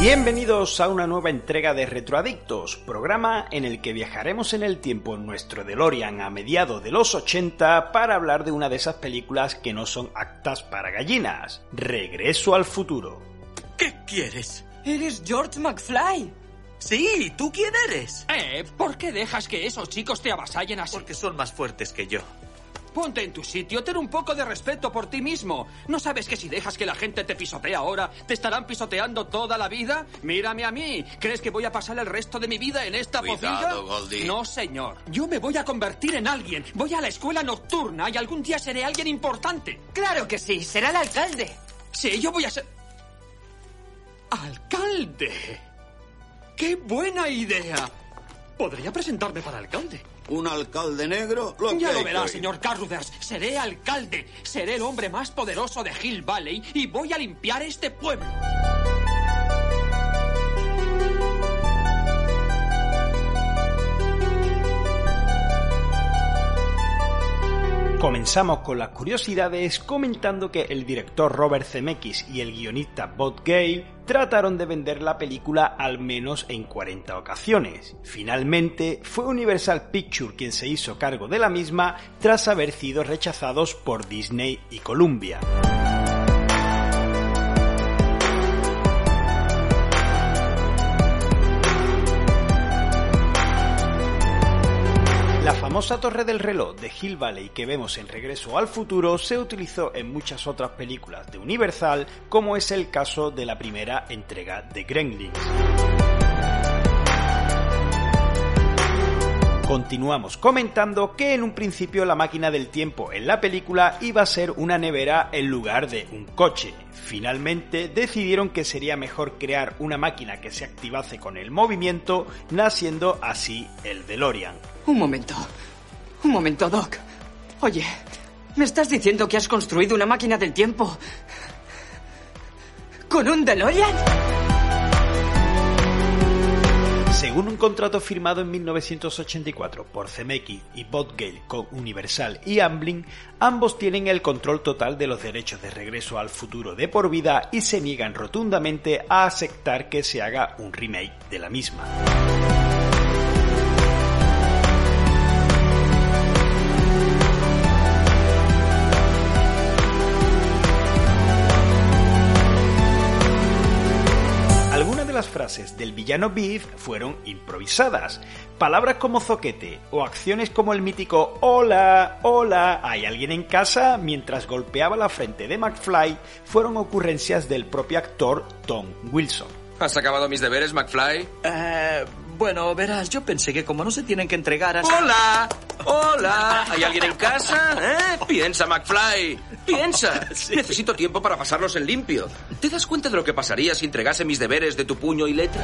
Bienvenidos a una nueva entrega de Retroadictos, programa en el que viajaremos en el tiempo en nuestro DeLorean a mediados de los 80 para hablar de una de esas películas que no son actas para gallinas, Regreso al futuro. ¿Qué quieres? Eres George McFly. Sí, ¿tú quién eres? Eh, ¿por qué dejas que esos chicos te avasallen así? Porque son más fuertes que yo. Ponte en tu sitio, ten un poco de respeto por ti mismo. ¿No sabes que si dejas que la gente te pisotee ahora, te estarán pisoteando toda la vida? Mírame a mí. ¿Crees que voy a pasar el resto de mi vida en esta Cuidado? Goldie. No, señor. Yo me voy a convertir en alguien. Voy a la escuela nocturna y algún día seré alguien importante. Claro que sí, será el alcalde. Sí, yo voy a ser... ¡Alcalde! ¡Qué buena idea! Podría presentarme para alcalde. ¿Un alcalde negro? Lo Ya lo verá, señor Carruthers. Seré alcalde. Seré el hombre más poderoso de Hill Valley y voy a limpiar este pueblo. Comenzamos con las curiosidades comentando que el director Robert Zemeckis y el guionista Bob Gale trataron de vender la película al menos en 40 ocasiones. Finalmente, fue Universal Pictures quien se hizo cargo de la misma tras haber sido rechazados por Disney y Columbia. Torre del reloj de Hill Valley que vemos en Regreso al Futuro se utilizó en muchas otras películas de Universal, como es el caso de la primera entrega de Gremlins. Continuamos comentando que en un principio la máquina del tiempo en la película iba a ser una nevera en lugar de un coche. Finalmente decidieron que sería mejor crear una máquina que se activase con el movimiento, naciendo así el DeLorean. Un momento. Un momento, Doc. Oye, ¿me estás diciendo que has construido una máquina del tiempo? ¿Con un DeLorean? Según un contrato firmado en 1984 por Zemeckis y Bob Gale con Universal y Amblin, ambos tienen el control total de los derechos de regreso al futuro de por vida y se niegan rotundamente a aceptar que se haga un remake de la misma. Frases del villano Beef fueron improvisadas. Palabras como zoquete o acciones como el mítico Hola, hola, ¿hay alguien en casa? mientras golpeaba la frente de McFly fueron ocurrencias del propio actor Tom Wilson. ¿Has acabado mis deberes, McFly? Eh, bueno, verás, yo pensé que como no se tienen que entregar hasta... ¡Hola! ¡Hola! ¿Hay alguien en casa? ¿Eh? Piensa, McFly. Piensa. Necesito tiempo para pasarlos en limpio. ¿Te das cuenta de lo que pasaría si entregase mis deberes de tu puño y letra?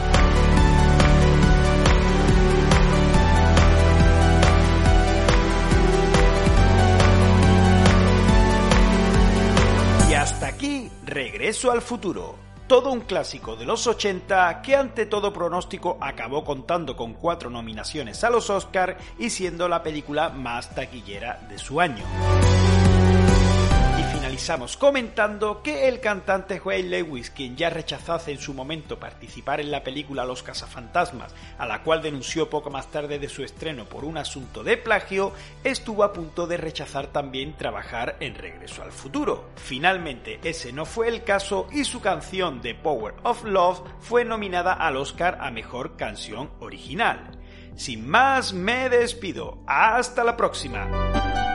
Y hasta aquí, Regreso al futuro. Todo un clásico de los 80 que ante todo pronóstico acabó contando con cuatro nominaciones a los Oscar y siendo la película más taquillera de su año. Finalizamos comentando que el cantante Wayne Lewis, quien ya rechazase en su momento participar en la película Los Cazafantasmas, a la cual denunció poco más tarde de su estreno por un asunto de plagio, estuvo a punto de rechazar también trabajar en Regreso al Futuro. Finalmente ese no fue el caso y su canción The Power of Love fue nominada al Oscar a Mejor Canción Original. Sin más, me despido. Hasta la próxima.